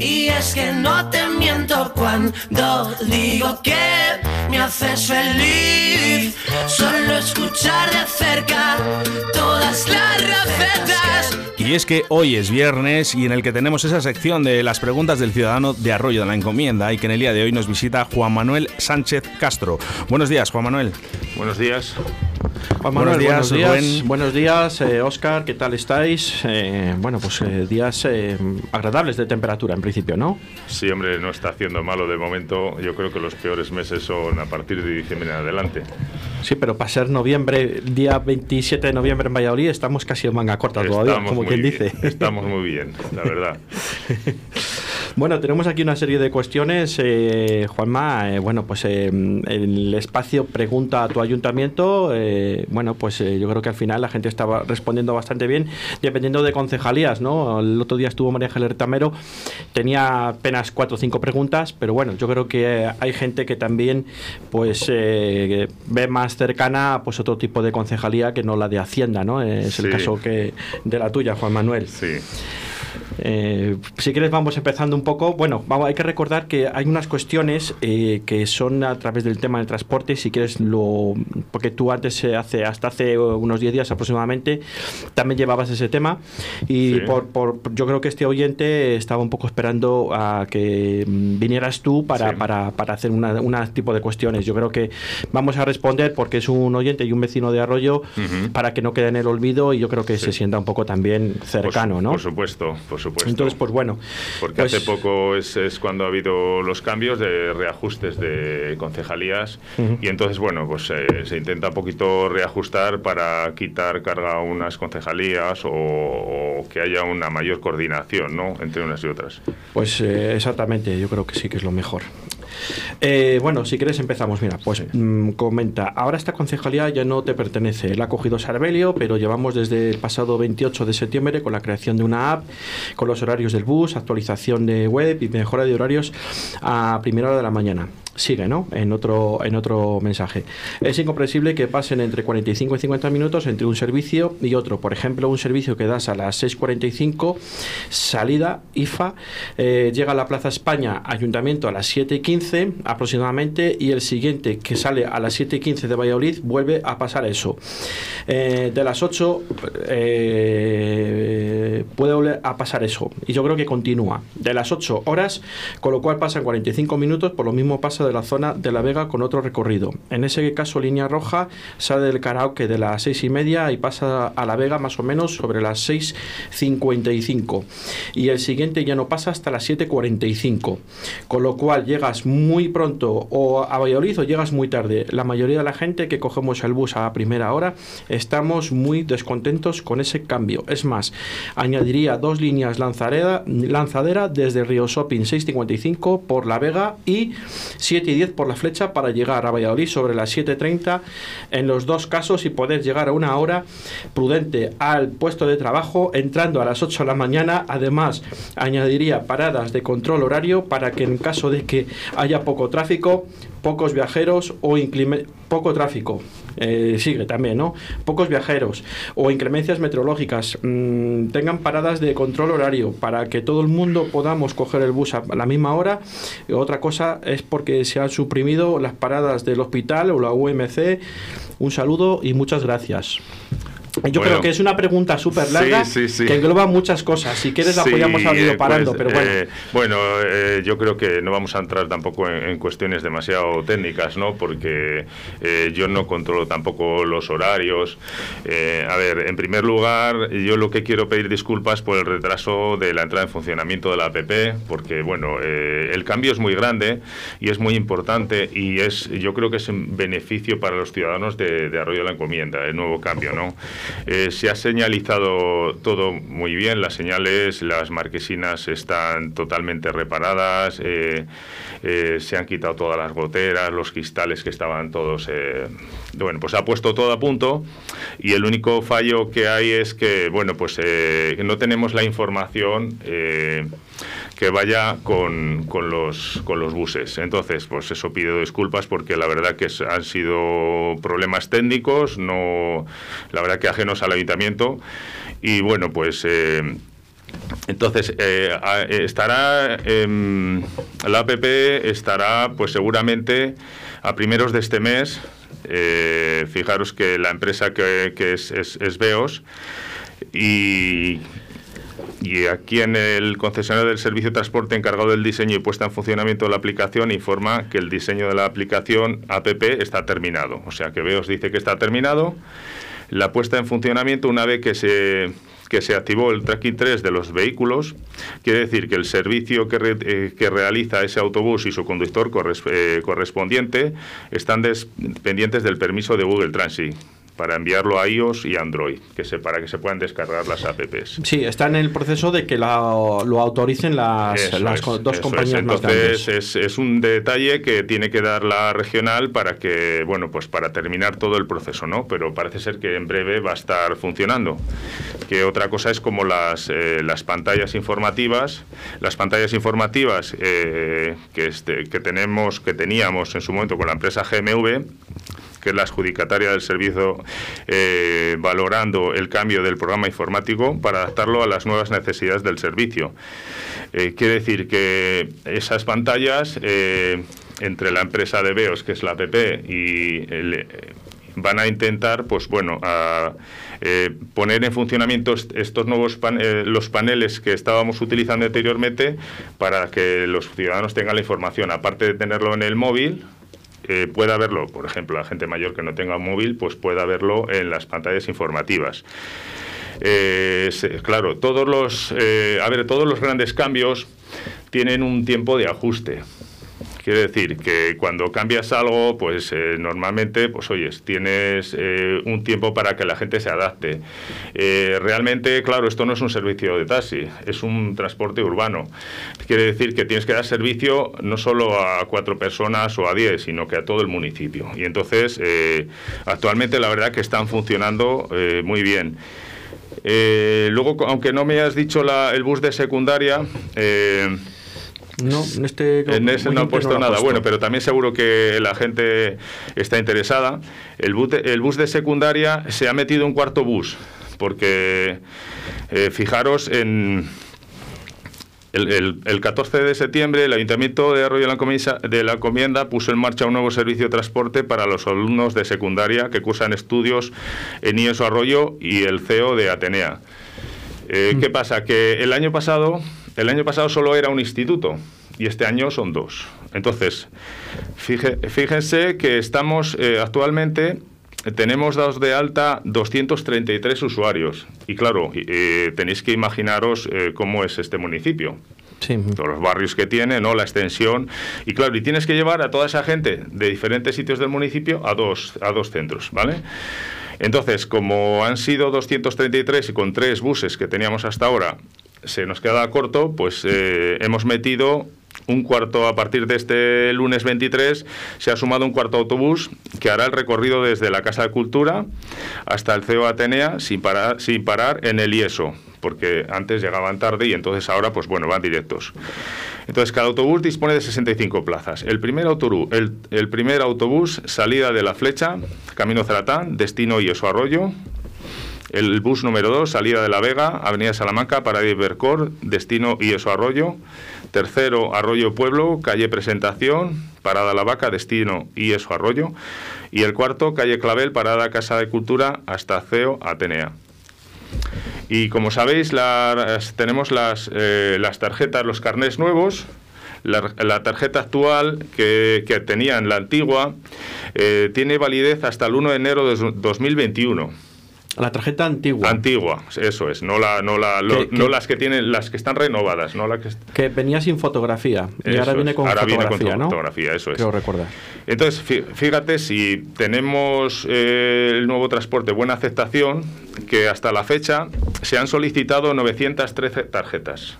Y es que no te miento cuando digo que me haces feliz. Solo escuchar de cerca todas las recetas. Y es que hoy es viernes y en el que tenemos esa sección de las preguntas del ciudadano de Arroyo de la Encomienda y que en el día de hoy nos visita Juan Manuel Sánchez Castro. Buenos días, Juan Manuel. Buenos días. Juan Manuel, buenos días, buenos días, Oscar, ¿qué tal estáis? Eh, bueno, pues eh, días eh, agradables de temperatura en principio, ¿no? Sí, hombre, no está haciendo malo de momento. Yo creo que los peores meses son a partir de diciembre en adelante. Sí, pero para ser noviembre, día 27 de noviembre en Valladolid, estamos casi en manga corta todavía, como quien dice. Estamos muy bien, la verdad. Bueno, tenemos aquí una serie de cuestiones, eh, Juanma. Eh, bueno, pues eh, el espacio pregunta a tu ayuntamiento. Eh, bueno, pues yo creo que al final la gente estaba respondiendo bastante bien, dependiendo de concejalías, ¿no? El otro día estuvo María Ángeles Tamero, tenía apenas cuatro o cinco preguntas, pero bueno, yo creo que hay gente que también, pues, ve más cercana, pues, otro tipo de concejalía que no la de Hacienda, ¿no? Es el caso que de la tuya, Juan Manuel. Sí. Eh, si quieres vamos empezando un poco. Bueno, vamos, hay que recordar que hay unas cuestiones eh, que son a través del tema del transporte. Si quieres lo, porque tú antes eh, hace hasta hace unos 10 días aproximadamente también llevabas ese tema y por, por, yo creo que este oyente estaba un poco esperando a que mm, vinieras tú para, para, para hacer un tipo de cuestiones. Yo creo que vamos a responder porque es un oyente y un vecino de Arroyo para que no quede en el olvido y yo creo que se sienta un poco también cercano, ¿no? Por supuesto, por supuesto. Entonces, pues bueno. Porque pues hace poco es, es, cuando ha habido los cambios de reajustes de concejalías y entonces, bueno, pues eh, se intenta un poquito reajustar para quitar carga a unas concejalías o, o, que haya una mayor coordinación, ¿no? Entre unas y otras. Pues eh, exactamente, yo creo que sí que es lo mejor. Eh, bueno, si quieres empezamos. Mira, pues mmm, comenta, ahora esta concejalía ya no te pertenece. Él ha cogido Sarbelio, pero llevamos desde el pasado 28 de septiembre con la creación de una app, con los horarios del bus, actualización de web y mejora de horarios a primera hora de la mañana sigue, ¿no? En otro, en otro mensaje. Es incomprensible que pasen entre 45 y 50 minutos entre un servicio y otro. Por ejemplo, un servicio que das a las 6.45, salida, IFA, eh, llega a la Plaza España, Ayuntamiento a las 7.15 aproximadamente, y el siguiente que sale a las 7.15 de Valladolid vuelve a pasar eso. Eh, de las 8 eh, puede volver a pasar eso. Y yo creo que continúa. De las 8 horas, con lo cual pasan 45 minutos, por lo mismo pasa la zona de La Vega con otro recorrido. En ese caso, línea roja sale del karaoke de las seis y media y pasa a La Vega más o menos sobre las 6.55. Y el siguiente ya no pasa hasta las 7.45. Con lo cual llegas muy pronto o a Valladolid o llegas muy tarde. La mayoría de la gente que cogemos el bus a primera hora estamos muy descontentos con ese cambio. Es más, añadiría dos líneas lanzadera, lanzadera desde Río Shopping 6.55 por La Vega y 7 y 10 por la flecha para llegar a Valladolid sobre las 7.30 en los dos casos y poder llegar a una hora prudente al puesto de trabajo entrando a las 8 de la mañana. Además, añadiría paradas de control horario para que en caso de que haya poco tráfico, pocos viajeros o poco tráfico. Eh, sigue también, ¿no? Pocos viajeros o inclemencias meteorológicas mmm, tengan paradas de control horario para que todo el mundo podamos coger el bus a la misma hora. Otra cosa es porque se han suprimido las paradas del hospital o la UMC. Un saludo y muchas gracias. Yo bueno, creo que es una pregunta súper larga sí, sí, sí. que engloba muchas cosas. Si quieres la podríamos haber ido parando, pues, pero bueno. Eh, bueno, eh, yo creo que no vamos a entrar tampoco en, en cuestiones demasiado técnicas, ¿no? Porque eh, yo no controlo tampoco los horarios. Eh, a ver, en primer lugar, yo lo que quiero pedir disculpas por el retraso de la entrada en funcionamiento de la APP, porque bueno, eh, el cambio es muy grande y es muy importante y es, yo creo que es un beneficio para los ciudadanos de, de Arroyo de la Encomienda, el nuevo cambio, ¿no? Eh, se ha señalizado todo muy bien, las señales, las marquesinas están totalmente reparadas, eh, eh, se han quitado todas las goteras, los cristales que estaban todos... eh, bueno, pues ha puesto todo a punto y el único fallo que hay es que, bueno, pues eh, no tenemos la información eh, que vaya con, con, los, con los buses. Entonces, pues eso pido disculpas porque la verdad que han sido problemas técnicos, no, la verdad que ajenos al ayuntamiento. Y bueno, pues... Eh, Entonces, eh, estará, em, la APP estará, pues seguramente a primeros de este mes. Eh, fijaros que la empresa que, es, es, Beos y, y aquí en el concesionario del servicio de transporte encargado del diseño y puesta en funcionamiento de la aplicación informa que el diseño de la aplicación APP está terminado. O sea que Beos dice que está terminado. La puesta en funcionamiento, una vez que se que se activó el tracking 3 de los vehículos, quiere decir que el servicio que, eh, que realiza ese autobús y su conductor eh, correspondiente están pendientes del permiso de Google Transit para enviarlo a iOS y Android, que se, para que se puedan descargar las apps. Sí, está en el proceso de que lo autoricen las, dos compañías Entonces, Es, es, un detalle que tiene que dar la regional para que, bueno, pues para terminar todo el proceso, ¿no? Pero parece ser que en breve va a estar funcionando. Que otra cosa es como las, eh, las pantallas informativas, las pantallas informativas eh, que, este, que tenemos, que teníamos en su momento con la empresa GMV, que es la adjudicataria del servicio, eh, valorando el cambio del programa informático para adaptarlo a las nuevas necesidades del servicio. Eh, quiere decir que esas pantallas, eh, entre la empresa de BEOS, que es la APP, y van a intentar, pues bueno, a, poner en funcionamiento estos nuevos los paneles que estábamos utilizando anteriormente para que los ciudadanos tengan la información, aparte de tenerlo en el móvil, pueda verlo, por ejemplo, la gente mayor que no tenga un móvil, pues pueda verlo en las pantallas informativas. Eh, claro, todos los, eh, a ver, todos los grandes cambios tienen un tiempo de ajuste. Quiere decir que cuando cambias algo, pues eh, normalmente, pues oyes, tienes eh, un tiempo para que la gente se adapte. Eh, realmente, claro, esto no es un servicio de taxi, es un transporte urbano. Quiere decir que tienes que dar servicio no solo a cuatro personas o a diez, sino que a todo el municipio. Y entonces, actualmente la verdad que están funcionando muy bien. luego, aunque no me has dicho el bus de secundaria, no, en este. En ese no ha puesto nada. Bueno, pero también seguro que la gente está interesada. El bus de, el bus de secundaria se ha metido un cuarto bus, porque eh, fijaros en. El, 14 de septiembre, el Ayuntamiento de Arroyo de la Encomienda puso en marcha un nuevo servicio de transporte para los alumnos de secundaria que cursan estudios en IESO Arroyo y el CEO de Atenea. Eh, ¿Qué mm. pasa? Que el año pasado el año pasado solo era un instituto y este año son dos. Entonces, fíjense que estamos eh, actualmente tenemos dados de alta 233 usuarios. Y claro, eh, tenéis que imaginaros eh, cómo es este municipio. Sí. Todos los barrios que tiene, ¿no? La extensión. Y claro, y tienes que llevar a toda esa gente de diferentes sitios del municipio a dos, a dos centros, ¿vale? Entonces, como han sido 233 y con tres buses que teníamos hasta ahora se nos queda corto, pues eh, hemos metido un cuarto a partir de este lunes 23 se ha sumado un cuarto autobús que hará el recorrido desde la Casa de Cultura hasta el CEO Atenea sin parar, sin parar en el IESO, porque antes llegaban tarde y entonces ahora pues bueno, van directos. Entonces cada autobús dispone de 65 plazas. El primer autobús, el, primer autobús salida de la flecha, Camino Ceratán, destino IESO Arroyo, el bus número 2, salida de La Vega, Avenida Salamanca, para Ibercor, destino Ieso Arroyo. Tercero, Arroyo Pueblo, calle Presentación, parada La Vaca, destino Ieso Arroyo. Y el cuarto, calle Clavel, parada Casa de Cultura, hasta CEO Atenea. Y como sabéis, tenemos las, eh, las tarjetas, los carnés nuevos, la, tarjeta actual que, que tenían la antigua eh, tiene validez hasta el 1 de enero de 2021. La tarjeta antigua. Antigua, eso es, no la, no la, no las que tienen, las que están renovadas, no la que. Que venía sin fotografía y ahora viene con ahora fotografía, viene con fotografía, eso es. Creo recordar. Entonces, fíjate si tenemos eh, el nuevo transporte buena aceptación, que hasta la fecha se han solicitado 913 tarjetas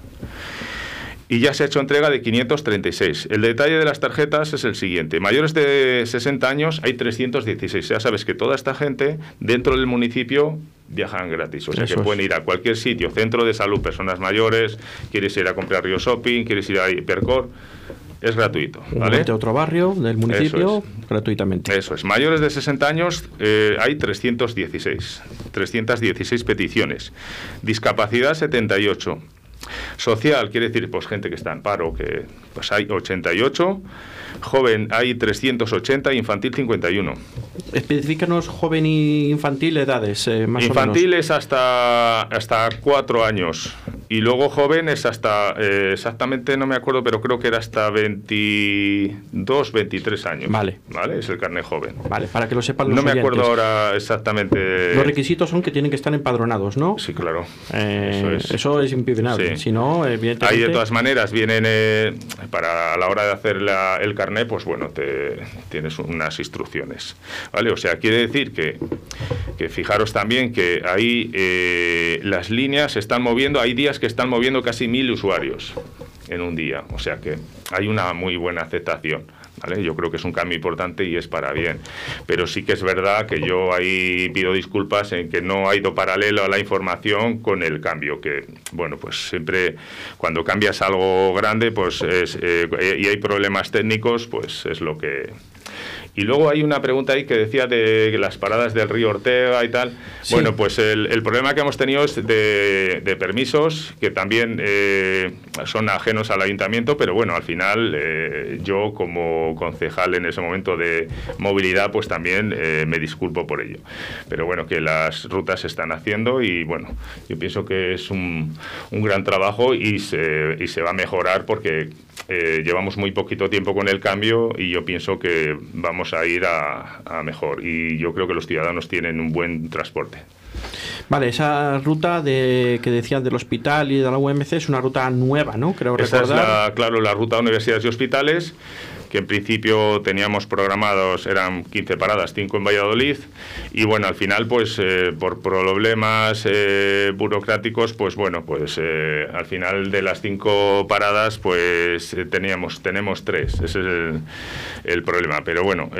y ya se ha hecho entrega de 536. El detalle de las tarjetas es el siguiente. Mayores de 60 años hay 316. Ya sabes que toda esta gente dentro del municipio viajan gratis. O sea que pueden ir a cualquier sitio, centro de salud, personas mayores, quieres ir a comprar Río Shopping, quieres ir a Hipercor es gratuito. ¿vale? De otro barrio del municipio, gratuitamente. Eso es. Mayores de 60 años eh, hay 316. 316 peticiones. Discapacidad 78. Social quiere decir pues gente que está en paro, que pues hay 88 joven hay 380, infantil 51. Especifícanos joven y infantil edades, eh, más Infantil es hasta, hasta 4 años y luego joven es hasta, eh, exactamente no me acuerdo, pero creo que era hasta 22, 23 años. Vale. Vale, es el carnet joven. Vale, para que lo sepan los No me acuerdo ahora exactamente. Los requisitos son que tienen que estar empadronados, ¿no? Sí, claro. Eh, eso es, eso es impepinable. Si no, evidentemente... Ahí de todas maneras vienen, para a la hora de hacer la, el carnet, pues bueno, te, tienes unas instrucciones. ¿vale? O sea, quiere decir que, que fijaros también que ahí eh, las líneas se están moviendo, hay días que están moviendo casi mil usuarios en un día. O sea que hay una muy buena aceptación. Yo creo que es un cambio importante y es para bien. Pero sí que es verdad que yo ahí pido disculpas en que no ha ido paralelo a la información con el cambio, que, bueno, pues siempre cuando cambias algo grande pues es, eh, y hay problemas técnicos, pues es lo que, y luego hay una pregunta ahí que decía de las paradas del río Ortega y tal. Bueno, pues el, problema que hemos tenido es de, permisos, que también eh, son ajenos al ayuntamiento, pero bueno, al final eh, yo como concejal en ese momento de movilidad, pues también eh, me disculpo por ello. Pero bueno, que las rutas se están haciendo y bueno, yo pienso que es un, un gran trabajo y se, y se va a mejorar porque llevamos muy poquito tiempo con el cambio y yo pienso que vamos a ir a, mejor. Y yo creo que los ciudadanos tienen un buen transporte. Vale, esa ruta de, que decían del hospital y de la UMC es una ruta nueva, ¿no? Creo Esa recordar. es, claro, la ruta de universidades y hospitales que en principio teníamos programados, eran 15 paradas, 5 en Valladolid, y bueno, al final, pues eh, por problemas eh, burocráticos, pues bueno, pues eh, al final de las 5 paradas, pues teníamos, tenemos 3, ese es el, el problema, pero bueno,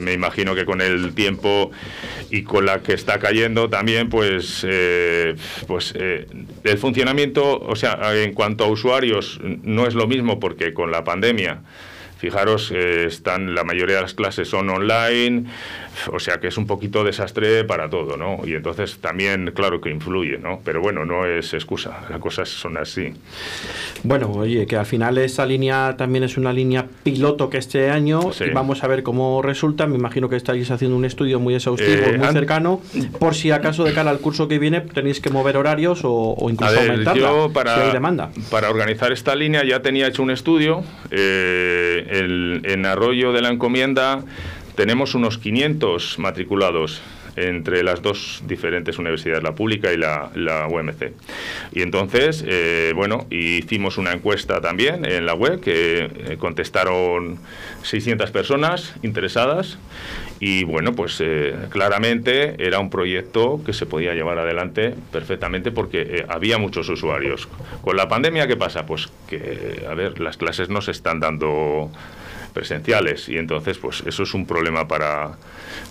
me imagino que con el tiempo y con la que está cayendo también, pues, pues el funcionamiento, o sea, en cuanto a usuarios, no es lo mismo porque con la pandemia Fijaros, eh, están la mayoría de las clases son online, o sea que es un poquito desastre para todo, ¿no? Y entonces también, claro que influye, ¿no? Pero bueno, no es excusa, las cosas son así. Bueno, oye, que al final esa línea también es una línea piloto que este año y vamos a ver cómo resulta. Me imagino que estáis haciendo un estudio muy exhaustivo, eh, muy cercano, por si acaso de cara al curso que viene tenéis que mover horarios o, incluso aumentarla, para, si hay demanda. Para organizar esta línea ya tenía hecho un estudio. Eh, en Arroyo de la Encomienda tenemos unos 500 matriculados entre las dos diferentes universidades, la pública y la, UMC. Y entonces, eh, bueno, hicimos una encuesta también en la web que eh, contestaron 600 personas interesadas y bueno, pues eh, claramente era un proyecto que se podía llevar adelante perfectamente porque había muchos usuarios. Con la pandemia, ¿qué pasa? Pues que, a ver, las clases no se están dando presenciales y entonces pues eso es un problema para,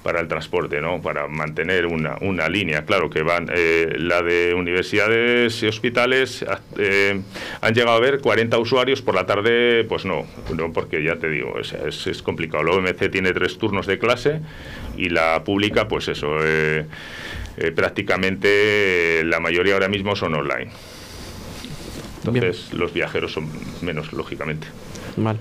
para el transporte, ¿no? Para mantener una, una línea, claro que van eh, la de universidades y hospitales eh, han llegado a ver 40 usuarios por la tarde, pues no, no porque ya te digo, es, es, complicado. La OMC tiene tres turnos de clase y la pública pues eso eh, prácticamente la mayoría ahora mismo son online. Entonces los viajeros son menos, lógicamente. Vale.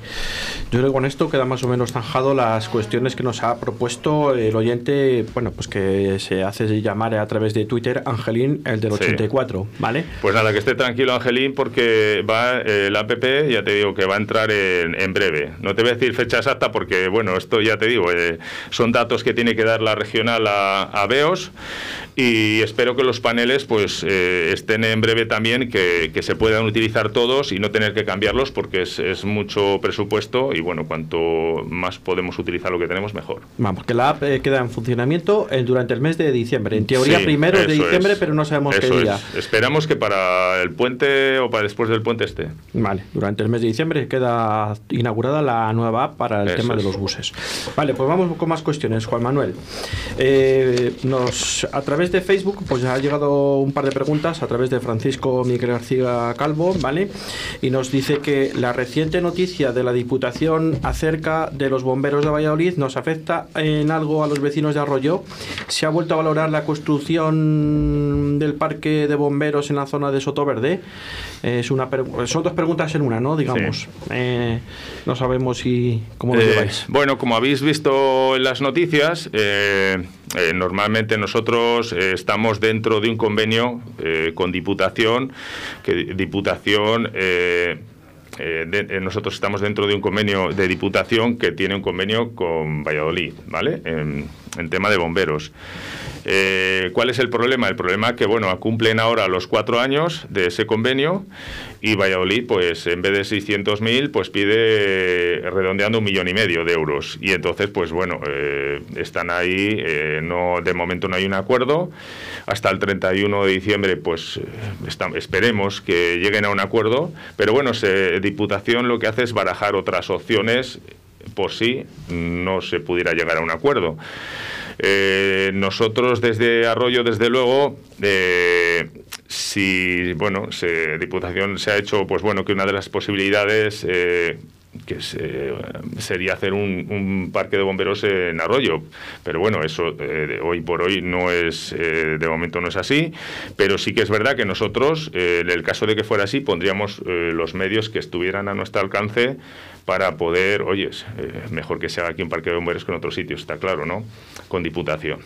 Yo creo que con esto queda más o menos zanjado las cuestiones que nos ha propuesto el oyente, bueno, pues que se hace llamar a través de Twitter Angelín, el del 84, ¿vale? Pues nada, que esté tranquilo Angelín porque va eh, el app, ya te digo que va a entrar en, breve. No te voy a decir fecha exacta porque, bueno, esto ya te digo, eh, son datos que tiene que dar la regional a, a BEOS y espero que los paneles pues eh, estén en breve también, que, que, se puedan utilizar todos y no tener que cambiarlos porque es, es mucho presupuesto y bueno, cuanto más podemos utilizar lo que tenemos, mejor. Vamos, que la app eh, queda en funcionamiento eh, durante el mes de diciembre. En teoría primero de diciembre, pero no sabemos qué día. Esperamos que para el puente o para después del puente esté. Vale, durante el mes de diciembre queda inaugurada la nueva app para el tema de los buses. Vale, pues vamos con más cuestiones, Juan Manuel. Eh, nos, a través de Facebook, pues ha llegado un par de preguntas a través de Francisco Miguel García Calvo, ¿vale? Y nos dice que la reciente noticia de la Diputación acerca de los bomberos de Valladolid nos afecta en algo a los vecinos de Arroyo. ¿Se ha vuelto a valorar la construcción del parque de bomberos en la zona de Sotoverde? Es una son dos preguntas en una, ¿no? Digamos. Eh, no sabemos si cómo lo Eh, lleváis. bueno, como habéis visto en las noticias, eh, normalmente nosotros estamos dentro de un convenio con Diputación, que Diputación... eh, de- eh, nosotros estamos dentro de un convenio de Diputación que tiene un convenio con Valladolid, ¿vale? En, en tema de bomberos. Eh, ¿Cuál es el problema? El problema es que, bueno, cumplen ahora los cuatro años de ese convenio y Valladolid, pues en vez de 600.000, pues pide eh, redondeando un millón y medio de euros. Y entonces, pues bueno, eh, están ahí, no, de momento no hay un acuerdo. Hasta el 31 de diciembre, pues eh, esperemos que lleguen a un acuerdo. Pero bueno, se, Diputación lo que hace es barajar otras opciones por si no se pudiera llegar a un acuerdo. Eh, nosotros desde Arroyo, desde luego, eh, si bueno, se, Diputación se ha hecho, pues bueno, que una de las posibilidades que se- sería hacer un, un parque de bomberos en Arroyo, pero bueno, eso eh, hoy por hoy no es, eh, de momento no es así, pero sí que es verdad que nosotros, eh, en el caso de que fuera así, pondríamos eh, los medios que estuvieran a nuestro alcance para poder, oye, eh, mejor que se haga aquí un parque de bomberos que en otros sitios, está claro, ¿no? Con Diputación.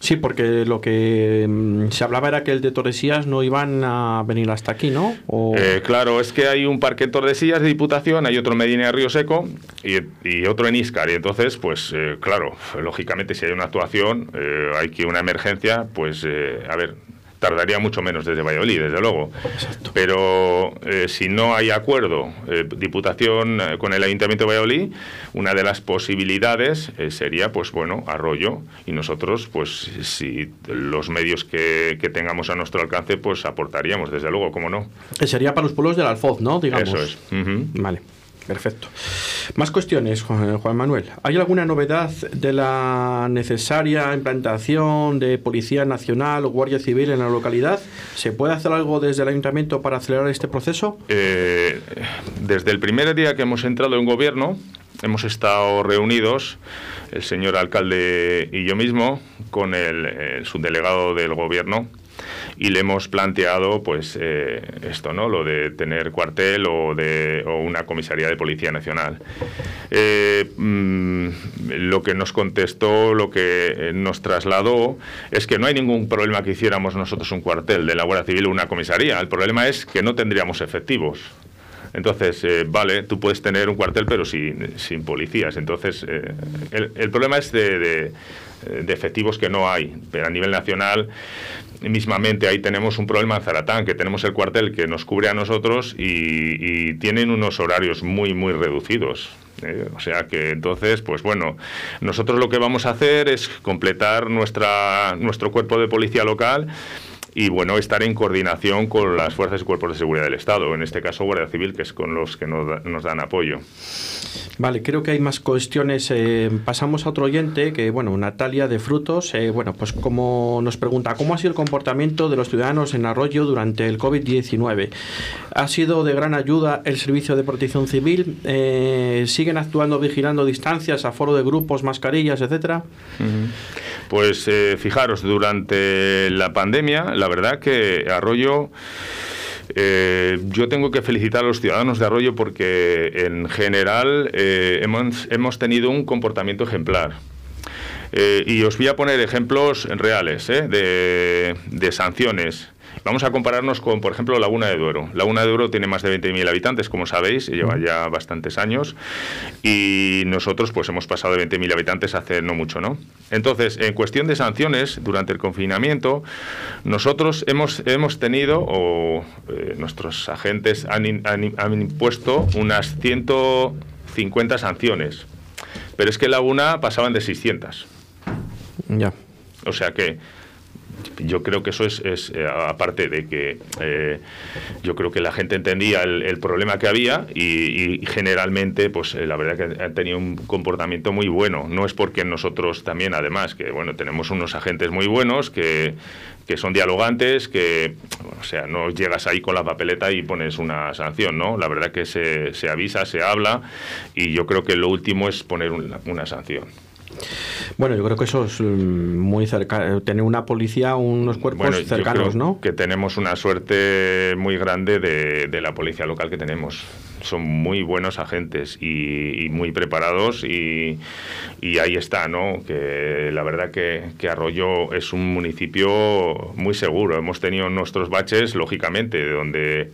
Sí, porque lo que mm, se hablaba era que el de Torresías no iban a venir hasta aquí, ¿no? O- Eh, claro, es que hay un parque en Tordesillas de Diputación, hay otro en Medina de Río Seco y, otro en Íscar. Y entonces, pues eh, claro, lógicamente si hay una actuación, eh, hay que una emergencia, pues eh, a ver, tardaría mucho menos desde Valladolid, desde luego. Pero eh, si no hay acuerdo, eh, Diputación eh, con el Ayuntamiento de Valladolid, una de las posibilidades eh, sería, pues bueno, Arroyo. Y nosotros, pues si los medios que, que tengamos a nuestro alcance, pues aportaríamos, desde luego, cómo no. sería para los pueblos del Alfoz, ¿no? Digamos. Eso es. Vale, perfecto. Más cuestiones, Juan, Manuel. ¿Hay alguna novedad de la necesaria implantación de Policía Nacional o Guardia Civil en la localidad? ¿Se puede hacer algo desde el ayuntamiento para acelerar este proceso? Eh, desde el primer día que hemos entrado en gobierno, hemos estado reunidos, el señor alcalde y yo mismo, con el subdelegado del gobierno, y le hemos planteado pues eh, esto, ¿no? Lo de tener cuartel o, de, o una comisaría de Policía Nacional. Eh, mm, lo que nos contestó, lo que eh, nos trasladó, es que no hay ningún problema que hiciéramos nosotros un cuartel de la Guardia Civil o una comisaría. El problema es que no tendríamos efectivos. Entonces, eh, vale, tú puedes tener un cuartel pero sin, policías. Entonces, eh, el, problema es de, de- de efectivos que no hay. Pero a nivel nacional, mismamente ahí tenemos un problema en Zaratán, que tenemos el cuartel que nos cubre a nosotros y, y tienen unos horarios muy, muy reducidos. ¿eh? O sea que entonces, pues bueno, nosotros lo que vamos a hacer es completar nuestra, nuestro cuerpo de policía local y bueno, estar en coordinación con las fuerzas y cuerpos de seguridad del Estado, en este caso Guardia Civil, que es con los que nos, da- nos dan apoyo. Vale, creo que hay más cuestiones. Eh, pasamos a otro oyente, que bueno, Natalia de Frutos, eh, bueno, pues como nos pregunta, ¿cómo ha sido el comportamiento de los ciudadanos en Arroyo durante el COVID-19? ¿Ha sido de gran ayuda el servicio de protección civil? Eh, ¿Siguen actuando vigilando distancias, aforo de grupos, mascarillas, etcétera? Pues eh, fijaros, durante la pandemia, la verdad que Arroyo, eh, yo tengo que felicitar a los ciudadanos de Arroyo porque en general eh, hemos, hemos tenido un comportamiento ejemplar. Y os voy a poner ejemplos reales ¿eh? de, de sanciones. Vamos a compararnos con, por ejemplo, Laguna de Duero. Laguna de Duero tiene más de 20.000 habitantes, como sabéis, y lleva ya bastantes años. Y nosotros, pues, hemos pasado de 20.000 habitantes hace no mucho, ¿no? Entonces, en cuestión de sanciones, durante el confinamiento, nosotros hemos, hemos tenido, o eh, nuestros agentes han, in- han impuesto unas 150 sanciones. Pero es que en Laguna pasaban de 600. Ya. O sea que yo creo que eso es, es eh, aparte de que eh, yo creo que la gente entendía el, problema que había y, generalmente, pues la verdad que han tenido un comportamiento muy bueno. No es porque nosotros también, además, que bueno, tenemos unos agentes muy buenos que que son dialogantes, que, o sea, no llegas ahí con la papeleta y pones una sanción, ¿no? La verdad que se, se avisa, se habla y yo creo que lo último es poner una, sanción. Bueno, yo creo que eso es mm, muy cerca, tener una policía, unos cuerpos cercanos, ¿no? Que tenemos una suerte muy grande de, de, la policía local que tenemos son muy buenos agentes y, muy preparados y, ahí está, ¿no? Que la verdad que, que, Arroyo es un municipio muy seguro. Hemos tenido nuestros baches, lógicamente, donde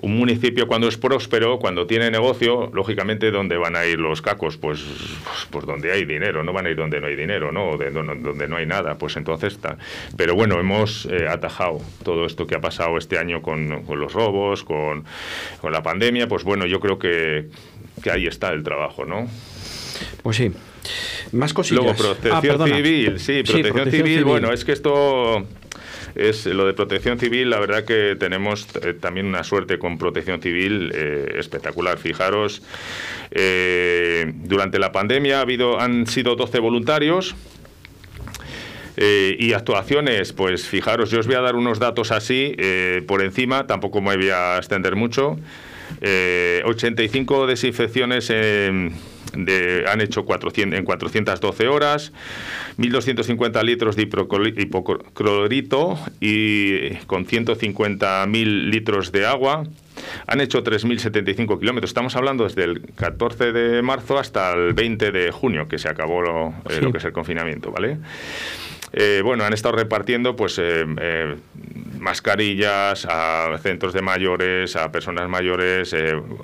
un municipio cuando es próspero, cuando tiene negocio, lógicamente, ¿dónde van a ir los cacos? Pues, pues, pues donde hay dinero, no van a ir donde no hay dinero, ¿no? De, donde no hay nada, pues entonces está. Pero bueno, hemos eh, atajado todo esto que ha pasado este año con, los robos, con, la pandemia, pues bueno, yo creo que, ahí está el trabajo, ¿no? Pues sí. Más cosillas. Luego, protección ah, civil, sí, protección, civil, bueno, es que esto es lo de protección civil, la verdad que tenemos eh, también una suerte con protección civil eh, espectacular. Fijaros, eh, durante la pandemia ha habido, han sido 12 voluntarios. y actuaciones, pues fijaros, yo os voy a dar unos datos así por encima, tampoco me voy a extender mucho. 85 desinfecciones en han hecho 400, en 412 horas, 1.250 litros de hipoclorito y con 150.000 litros de agua. Han hecho 3.075 kilómetros. Estamos hablando desde el 14 de marzo hasta el 20 de junio, que se acabó lo, eh, lo que es el confinamiento, ¿vale? Eh, bueno, han estado repartiendo pues eh, eh, mascarillas a centros de mayores, a personas mayores,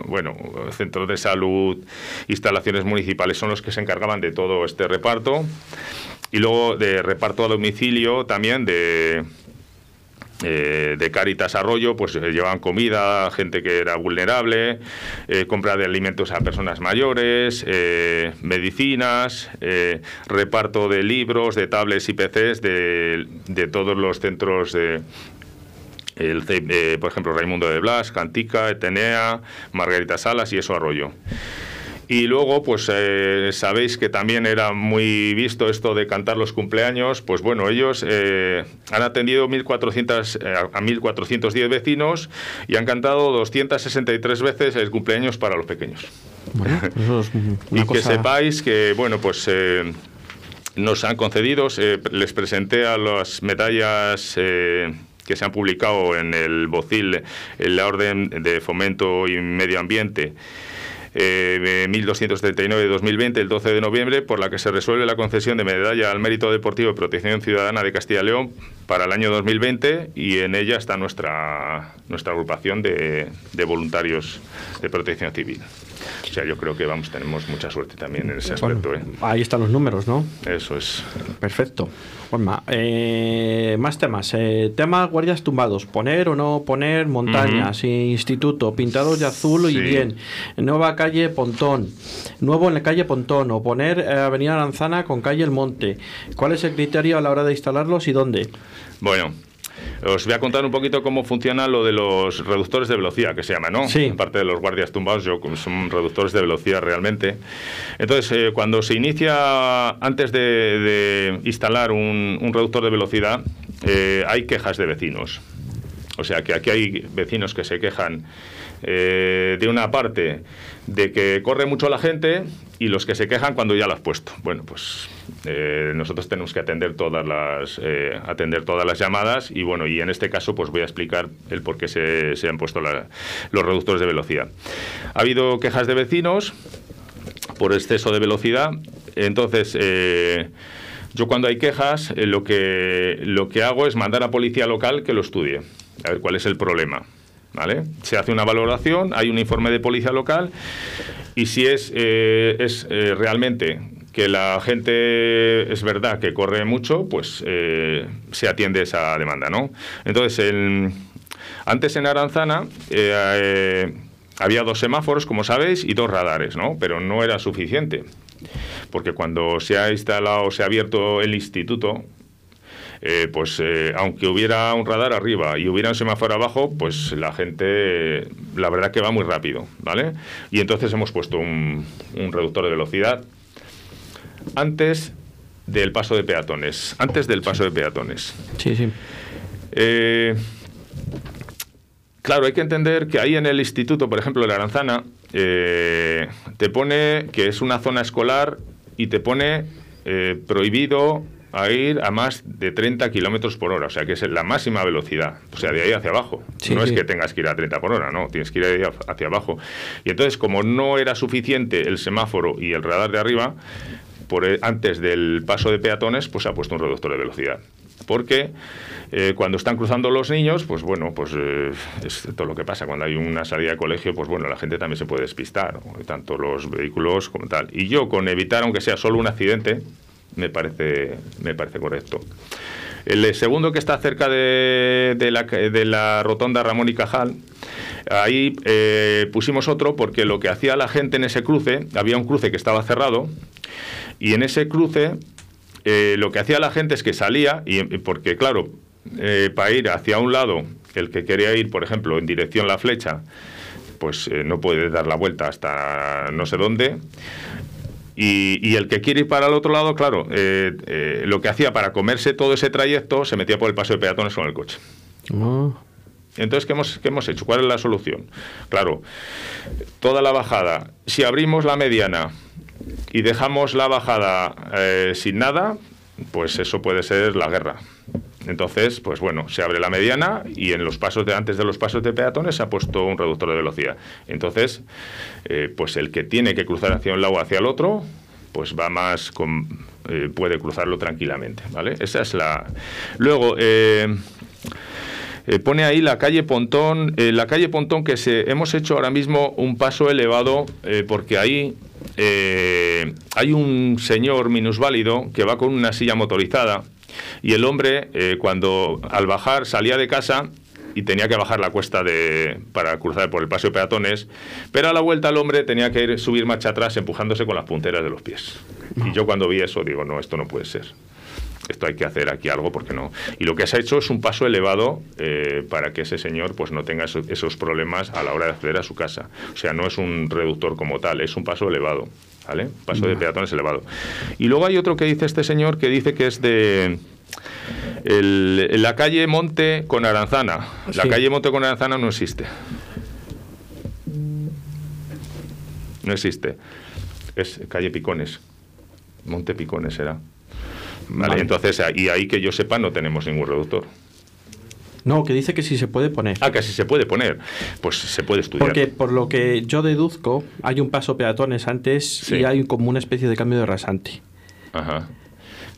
bueno, centros de salud, instalaciones municipales son los que se encargaban de todo este reparto. Y luego de reparto a domicilio también de eh, de Caritas Arroyo, pues eh, llevaban comida a gente que era vulnerable, eh, compra de alimentos a personas mayores, medicinas, reparto de libros, de tablets y PCs de, de todos los centros de, por ejemplo, Raimundo de Blas, Cantica, Etenea, Margarita Salas y eso Arroyo. Y luego, pues eh, sabéis que también era muy visto esto de cantar los cumpleaños. Pues bueno, ellos eh, han atendido 1400, eh, a 1.410 vecinos y han cantado 263 veces el cumpleaños para los pequeños. y que sepáis que, bueno, pues nos han concedido, les presenté a las medallas que se han publicado en el BOCIL, en la Orden de Fomento y Medio Ambiente eh, 1239 de 2020, el 12 de noviembre, por la que se resuelve la concesión de medalla al mérito deportivo y protección ciudadana de Castilla y León para el año 2020 y en ella está nuestra, nuestra agrupación de, de voluntarios de protección civil. O sea, yo creo que vamos, tenemos mucha suerte también en ese aspecto. ¿eh? Ahí están los números, ¿no? Eso es. Perfecto. Eh, más temas. Eh, tema guardias tumbados. Poner o no poner montañas, instituto, pintados de azul y bien. Nueva calle Pontón. Nuevo en la calle Pontón. O poner eh, Avenida Lanzana con calle El Monte. ¿Cuál es el criterio a la hora de instalarlos y dónde? Bueno, os voy a contar un poquito cómo funciona lo de los reductores de velocidad, que se llama, ¿no? Sí. Aparte de los guardias tumbados, yo, son reductores de velocidad realmente. Entonces, eh, cuando se inicia, antes de, instalar un, reductor de velocidad, eh, hay quejas de vecinos. O sea, que aquí hay vecinos que se quejan eh, de una parte de que corre mucho la gente y los que se quejan cuando ya lo has puesto. Bueno, pues eh, nosotros tenemos que atender todas las eh, atender todas las llamadas y bueno y en este caso pues voy a explicar el por qué se, se han puesto los reductores de velocidad. Ha habido quejas de vecinos por exceso de velocidad, entonces yo cuando hay quejas lo que lo que hago es mandar a policía local que lo estudie a ver cuál es el problema. ¿Vale? Se hace una valoración, hay un informe de policía local y si es, eh, es eh, realmente que la gente es verdad que corre mucho, pues eh, se atiende esa demanda, ¿no? Entonces, antes en Aranzana había dos semáforos, como sabéis, y dos radares, ¿no? Pero no era suficiente, porque cuando se ha instalado, se ha abierto el instituto, eh, pues eh, aunque hubiera un radar arriba y hubiera un semáforo abajo, pues la gente, la verdad que va muy rápido, ¿vale? Y entonces hemos puesto un, un reductor de velocidad antes del paso de peatones, antes del paso de peatones. Sí, sí. Eh, claro, hay que entender que ahí en el instituto, por ejemplo, de la Aranzana, eh, te pone que es una zona escolar y te pone eh, prohibido a ir a más de 30 kilómetros por hora, o sea que es la máxima velocidad, o sea, de ahí hacia abajo. Sí, no sí. es que tengas que ir a 30 por hora, no, tienes que ir ahí hacia abajo. Y entonces, como no era suficiente el semáforo y el radar de arriba, por, antes del paso de peatones, pues se ha puesto un reductor de velocidad. Porque eh, cuando están cruzando los niños, pues bueno, pues eh, es todo lo que pasa. Cuando hay una salida de colegio, pues bueno, la gente también se puede despistar, tanto los vehículos como tal. Y yo, con evitar, aunque sea solo un accidente, me parece, me parece correcto. El segundo que está cerca de, de la, de la rotonda Ramón y Cajal, ahí eh, pusimos otro porque lo que hacía la gente en ese cruce, había un cruce que estaba cerrado, y en ese cruce eh, lo que hacía la gente es que salía, y, porque claro, eh, para ir hacia un lado, el que quería ir, por ejemplo, en dirección la flecha, pues no puede dar la vuelta hasta no sé dónde. Y, y el que quiere ir para el otro lado, claro, eh, eh, lo que hacía para comerse todo ese trayecto, se metía por el paso de peatones con el coche. Oh, Entonces, ¿qué hemos, qué hemos hecho? ¿Cuál es la solución? Claro, toda la bajada, si abrimos la mediana y dejamos la bajada eh, sin nada, pues eso puede ser la guerra. Entonces, pues bueno, se abre la mediana y en los pasos de antes de los pasos de peatones se ha puesto un reductor de velocidad. Entonces, eh, pues el que tiene que cruzar hacia un lado o hacia el otro, pues va más eh, puede cruzarlo tranquilamente, ¿vale? Esa es la. Luego. eh, eh, pone ahí la calle Pontón, la calle Pontón que se hemos hecho ahora mismo un paso elevado porque ahí hay un señor minusválido que va con una silla motorizada y el hombre eh, cuando al bajar salía de casa y tenía que bajar la cuesta de, para cruzar por el paseo de peatones, pero a la vuelta el hombre tenía que ir, subir marcha atrás empujándose con las punteras de los pies. Y yo cuando vi eso digo, no, esto no puede ser esto hay que hacer aquí algo porque no. Y lo que se ha hecho es un paso elevado eh, para que ese señor pues no tenga eso- esos problemas a la hora de acceder a su casa. O sea, no es un reductor como tal, es un paso elevado. ¿Vale? Paso de peatones elevado. Y luego hay otro que dice este señor que dice que es de el- la calle Monte con Aranzana. La Sí. calle Monte con Aranzana no existe. No existe. Es calle Picones. Monte Picones será. Vale, Vale. entonces, y ahí que yo sepa, no tenemos ningún reductor. No, que dice que sí se puede poner. Ah, que si se puede poner, pues se puede estudiar. Porque por lo que yo deduzco, hay un paso peatones antes Sí. y hay como una especie de cambio de rasante. Ajá.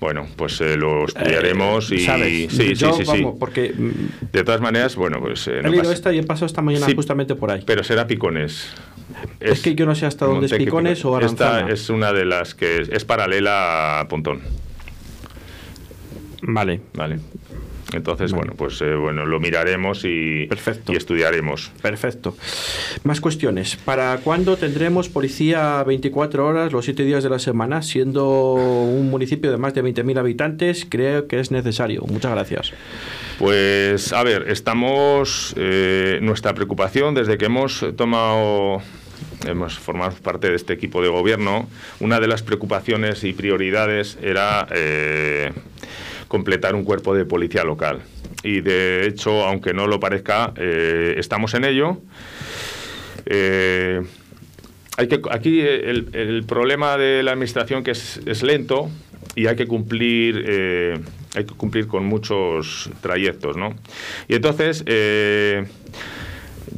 Bueno, pues eh, lo estudiaremos Eh, y ¿sabes? sí, Yo, sí, sí, sí. vamos, porque mm, De todas maneras, bueno, pues eh, he no leído pasa- esta y he pasado esta mañana Sí, justamente por ahí. Pero será Picones. Es que yo no sé hasta dónde es Picones o Aranzana. Esta es una de las que es, es paralela a Pontón. Vale. Vale. Entonces, Vale. bueno, pues eh, bueno, lo miraremos y, Perfecto. y estudiaremos. Perfecto. Más cuestiones. ¿Para cuándo tendremos policía 24 horas los 7 días de la semana? Siendo un municipio de más de 20.000 habitantes, creo que es necesario. Muchas gracias. Pues, a ver, estamos. eh, nuestra preocupación desde que hemos tomado. Hemos formado parte de este equipo de gobierno. Una de las preocupaciones y prioridades era eh, completar un cuerpo de policía local. Y de hecho, aunque no lo parezca, eh, estamos en ello. Eh, hay que, aquí el, el problema de la administración que es, lento y hay que cumplir eh, hay que cumplir con muchos trayectos, ¿no? Y entonces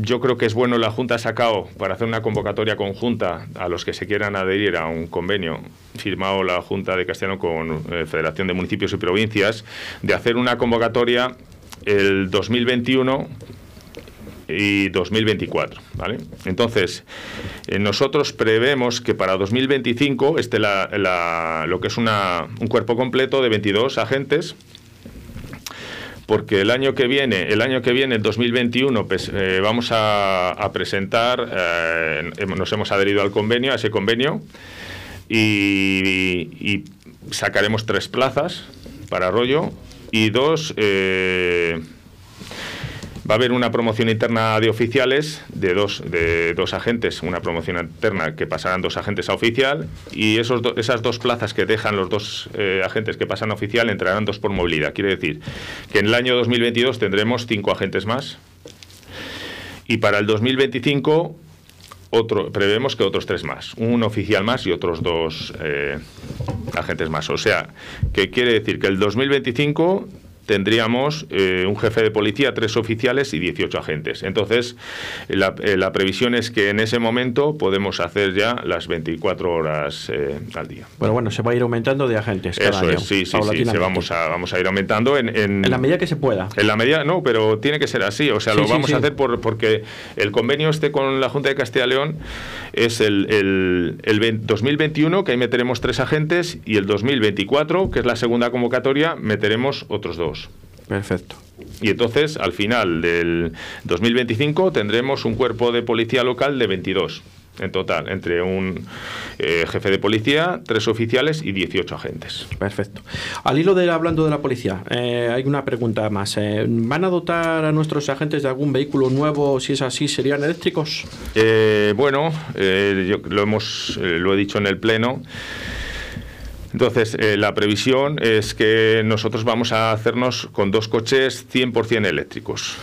yo creo que es bueno la Junta ha sacado para hacer una convocatoria conjunta a los que se quieran adherir a un convenio firmado la Junta de Castellano con eh, Federación de Municipios y Provincias de hacer una convocatoria el 2021 y 2024, ¿vale? Entonces, eh, nosotros prevemos que para 2025 esté la, la- lo que es una, un cuerpo completo de 22 agentes porque el año que viene, el año que viene, el 2021, pues, eh, vamos a, presentar, eh, nos hemos adherido al convenio, a ese convenio, y, y sacaremos tres plazas para Arroyo y dos, eh, va a haber una promoción interna de oficiales de dos, de dos agentes, una promoción interna que pasarán dos agentes a oficial y esos esas dos plazas que dejan los dos eh, agentes que pasan a oficial entrarán dos por movilidad. Quiere decir que en el año 2022 tendremos cinco agentes más y para el 2025 otro, prevemos que otros tres más, un oficial más y otros dos eh, agentes más. O sea, que quiere decir que el 2025 tendríamos eh, un jefe de policía, tres oficiales y 18 agentes. Entonces, la, eh, la, previsión es que en ese momento podemos hacer ya las 24 horas eh, al día. Bueno, bueno, se va a ir aumentando de agentes. Cada Eso año, es, sí, sí, sí, se vamos, a, vamos a ir aumentando en, en, En la medida que se pueda. En la medida, no, pero tiene que ser así. O sea, Sí, lo vamos sí. a hacer por, porque el convenio este con la Junta de Castilla y León es el, el, el 20 2021, que ahí meteremos tres agentes, y el 2024, que es la segunda convocatoria, meteremos otros dos. Perfecto. Y entonces, al final del 2025, tendremos un cuerpo de policía local de 22 en total, entre un eh, jefe de policía, tres oficiales y 18 agentes. Perfecto. Al hilo de hablando de la policía, eh, hay una pregunta más. Eh, ¿Van a dotar a nuestros agentes de algún vehículo nuevo? Si es así, ¿serían eléctricos? Eh, bueno, eh, yo lo hemos, lo he dicho en el pleno. Entonces, eh, la previsión es que nosotros vamos a hacernos con dos coches 100% eléctricos.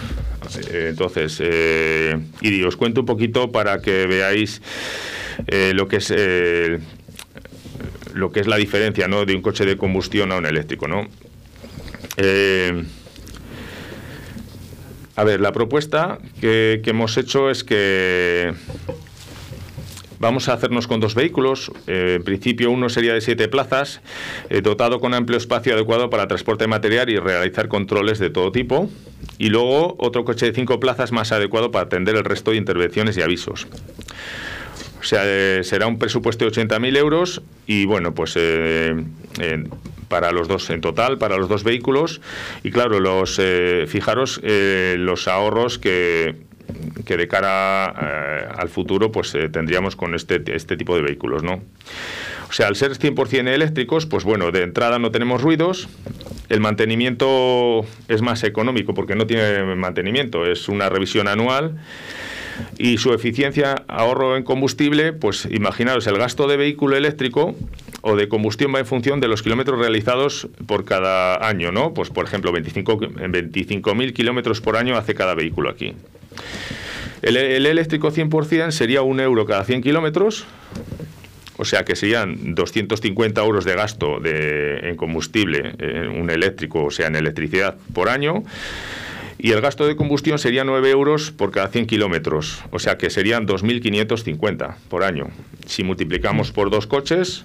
Eh, entonces, eh, y os cuento un poquito para que veáis eh, lo que es lo que es la diferencia ¿no? de un coche de combustión a un eléctrico. ¿no? A ver, la propuesta que hemos hecho es que Vamos a hacernos con dos vehículos. Eh, en principio, uno sería de siete plazas, eh, dotado con amplio espacio adecuado para transporte material y realizar controles de todo tipo. Y luego otro coche de cinco plazas más adecuado para atender el resto de intervenciones y avisos. O sea, eh, será un presupuesto de 80.000 euros y bueno, pues para los dos en total, para los dos vehículos. Y claro, los fijaros los ahorros que, que de cara eh, al futuro pues eh, tendríamos con este, este tipo de vehículos, ¿no? O sea, al ser 100% eléctricos, pues bueno, de entrada no tenemos ruidos, el mantenimiento es más económico porque no tiene mantenimiento, es una revisión anual y su eficiencia, ahorro en combustible, pues imaginaros, el gasto de vehículo eléctrico o de combustión va en función de los kilómetros realizados por cada año, ¿no? Pues por ejemplo, 25 en 25.000 kilómetros por año hace cada vehículo aquí. El, el eléctrico 100% sería un euro cada 100 kilómetros, o sea que serían 250 euros de gasto de, en combustible, en un eléctrico, o sea, en electricidad por año. Y el gasto de combustión sería 9 euros por cada 100 kilómetros, o sea que serían 2.550 por año. Si multiplicamos por dos coches,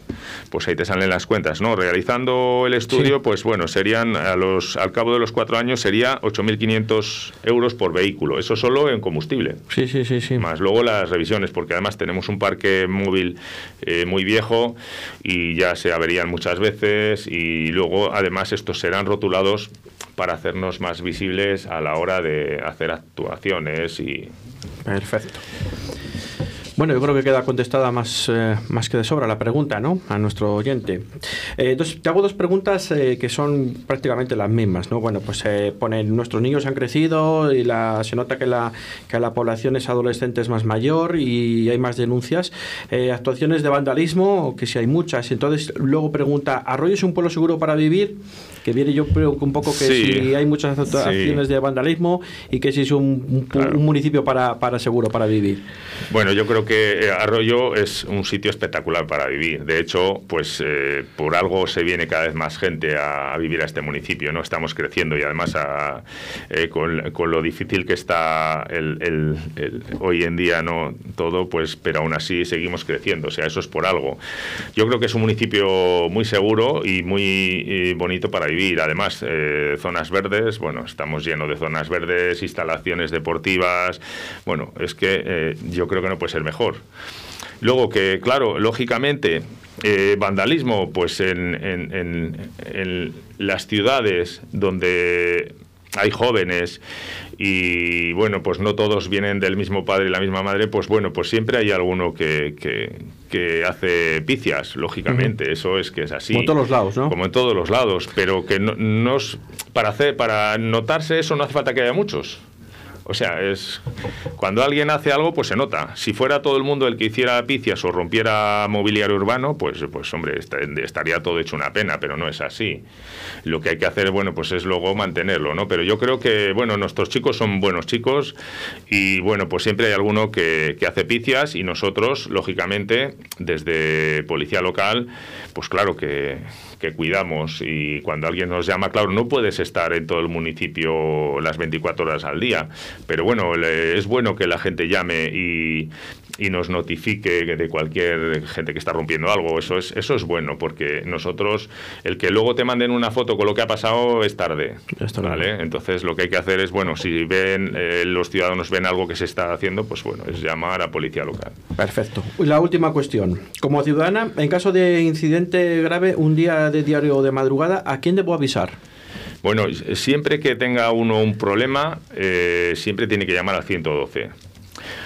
pues ahí te salen las cuentas, ¿no? Realizando el estudio, Sí. pues bueno, serían a los, al cabo de los cuatro años sería 8.500 euros por vehículo. Eso solo en combustible Sí, sí, sí, sí. más luego las revisiones, porque además tenemos un parque móvil eh, muy viejo y ya se averían muchas veces y luego además estos serán rotulados para hacernos más visibles a la hora de hacer actuaciones y Perfecto. Bueno, yo creo que queda contestada más, eh, más que de sobra la pregunta, ¿no? A nuestro oyente. Eh, entonces, te hago dos preguntas eh, que son prácticamente las mismas, ¿no? Bueno, pues eh, ponen, nuestros niños han crecido y la, se nota que la, que la población es adolescente es más mayor y hay más denuncias. Eh, actuaciones de vandalismo, que si hay muchas. Entonces, luego pregunta, ¿Arroyo es un pueblo seguro para vivir? Que viene yo creo que un poco que Sí. si hay muchas Sí. actuaciones de vandalismo y que si es un, un- Claro. un municipio para, para seguro para vivir. Bueno, yo creo que eh, Arroyo es un sitio espectacular para vivir. De hecho, pues eh, por algo se viene cada vez más gente a, vivir a este municipio, ¿no? Estamos creciendo y además eh, con, lo difícil que está el, hoy en día, ¿no? Todo, pues, pero aún así seguimos creciendo. O sea, eso es por algo. Yo creo que es un municipio muy seguro y muy bonito para vivir. Además, zonas verdes, bueno, estamos llenos de zonas verdes, instalaciones deportivas. Bueno, es que yo creo que no puede ser mejor. Luego que, claro, lógicamente, eh, vandalismo, pues en, en- en- en las ciudades donde hay jóvenes y bueno, pues no todos vienen del mismo padre y la misma madre, pues bueno, pues siempre hay alguno que, que, hace picias, lógicamente, eso es que es así. Como en todos los lados, ¿no? Como en todos los lados, pero que no, para, hacer, para notarse eso no hace falta que haya muchos. O sea, es cuando alguien hace algo, pues se nota. Si fuera todo el mundo el que hiciera picias o rompiera mobiliario urbano, pues, pues hombre, estaría todo hecho una pena, pero no es así. Lo que hay que hacer, bueno, pues es luego mantenerlo, ¿no? Pero yo creo que, bueno, nuestros chicos son buenos chicos y, bueno, pues siempre hay alguno que, que hace picias y nosotros, lógicamente, desde policía local, pues claro que, que cuidamos. Y cuando alguien nos llama, claro, no puedes estar en todo el municipio las 24 horas al día, pero bueno, es bueno que la gente llame y, y nos notifique de cualquier gente que está rompiendo algo. Eso es, eso es bueno, porque nosotros, el que luego te manden una foto con lo que ha pasado es tarde. ¿vale? Entonces, lo que hay que hacer es, bueno, si ven eh, los ciudadanos ven algo que se está haciendo, pues bueno, es llamar a policía local. Perfecto. La última cuestión. Como ciudadana, en caso de incidente grave, un día de diario o de madrugada, ¿a quién debo avisar? Bueno, siempre que tenga uno un problema, eh, siempre tiene que llamar al 112.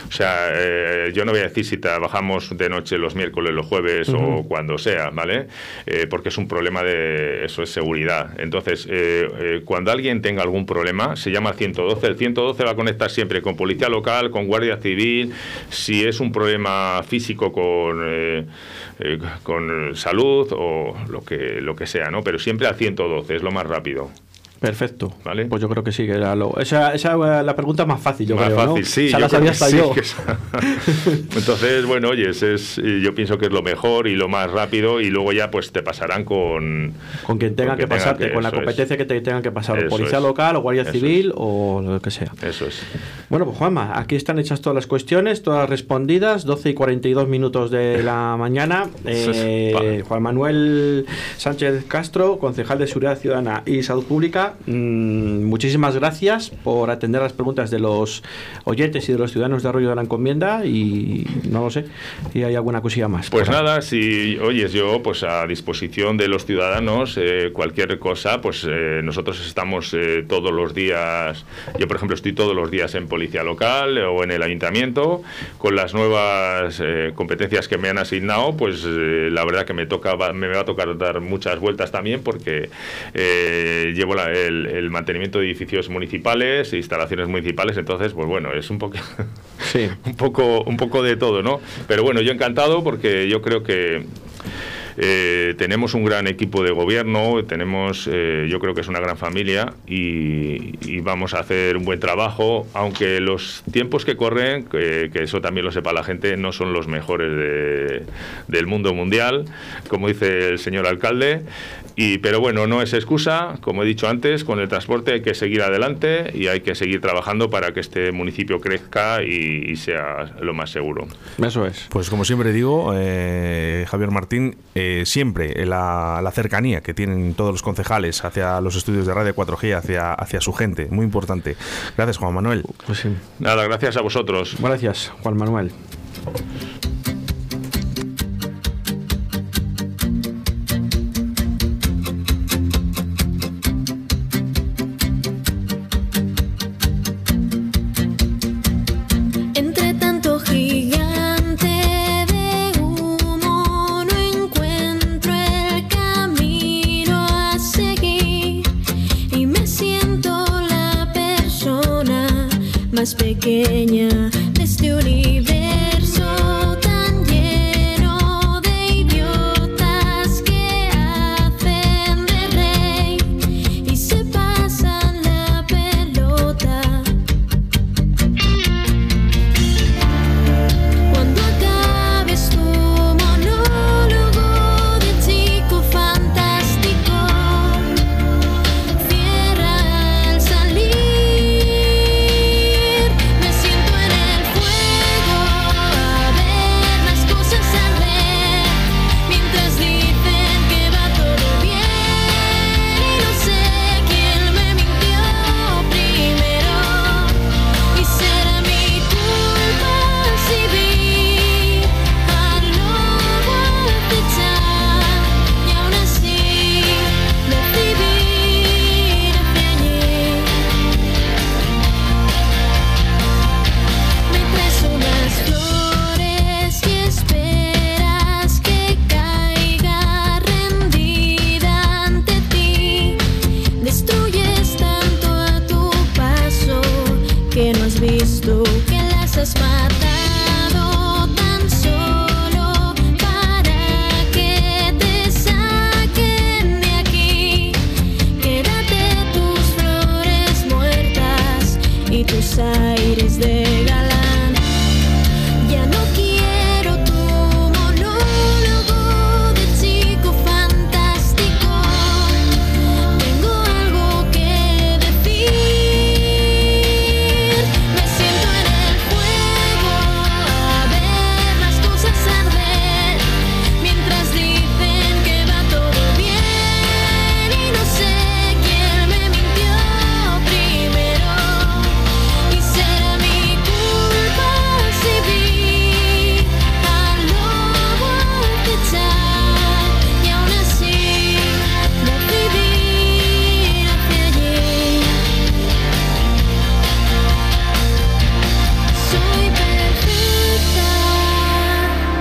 O sea, eh, yo no voy a decir si trabajamos de noche los miércoles, los jueves o cuando sea, ¿vale? Eh, porque es un problema de, eso es seguridad. Entonces, eh, cuando alguien tenga algún problema, se llama 112. El 112 va a conectar siempre con policía local, con guardia civil. Si es un problema físico con, con salud o lo que, lo que sea, ¿no? Pero siempre al 112, es lo más rápido. Perfecto. ¿Vale? Pues yo creo que sí, que era lo... esa, esa es la pregunta más fácil, yo más fácil, sí. la sabía hasta yo. Entonces, bueno, oye, es, yo pienso que es lo mejor y lo más rápido y luego ya pues te pasarán con... Con quien tenga que pasarte, con la competencia que te tengan que pasar, policía local o guardia civil o lo que sea. Eso es. Bueno, pues Juanma, aquí están hechas todas las cuestiones, todas respondidas, 12 y 42 minutos de la mañana. Eh, Juan Manuel Sánchez Castro, concejal de Seguridad Ciudadana y Salud Pública Mm, muchísimas gracias por atender las preguntas de los oyentes y de los ciudadanos de Arroyo de la Encomienda y no lo sé si hay alguna cosilla más. Pues nada, si oyes yo pues a disposición de los ciudadanos eh, cualquier cosa, pues eh, nosotros estamos eh, todos los días, yo por ejemplo estoy todos los días en policía local o en el ayuntamiento con las nuevas competencias que me han asignado, pues la verdad que me toca me va a tocar dar muchas vueltas también porque llevo la el, mantenimiento de edificios municipales, e instalaciones municipales, entonces, pues bueno, es un poco, sí. un poco, un poco de todo, ¿no? Pero bueno, yo encantado porque yo creo que eh, tenemos un gran equipo de gobierno, tenemos, eh, yo creo que es una gran familia y, vamos a hacer un buen trabajo, aunque los tiempos que corren, que, eso también lo sepa la gente, no son los mejores del mundo mundial, como dice el señor alcalde. Y, pero bueno, no es excusa, como he dicho antes, con el transporte hay que seguir adelante y hay que seguir trabajando para que este municipio crezca y, sea lo más seguro. Eso es. Pues como siempre digo, eh, Javier Martín, eh, siempre la, la, cercanía que tienen todos los concejales hacia los estudios de Radio 4G, hacia, hacia su gente, muy importante. Gracias, Juan Manuel. Pues sí. Nada, gracias a vosotros. Gracias, Juan Manuel.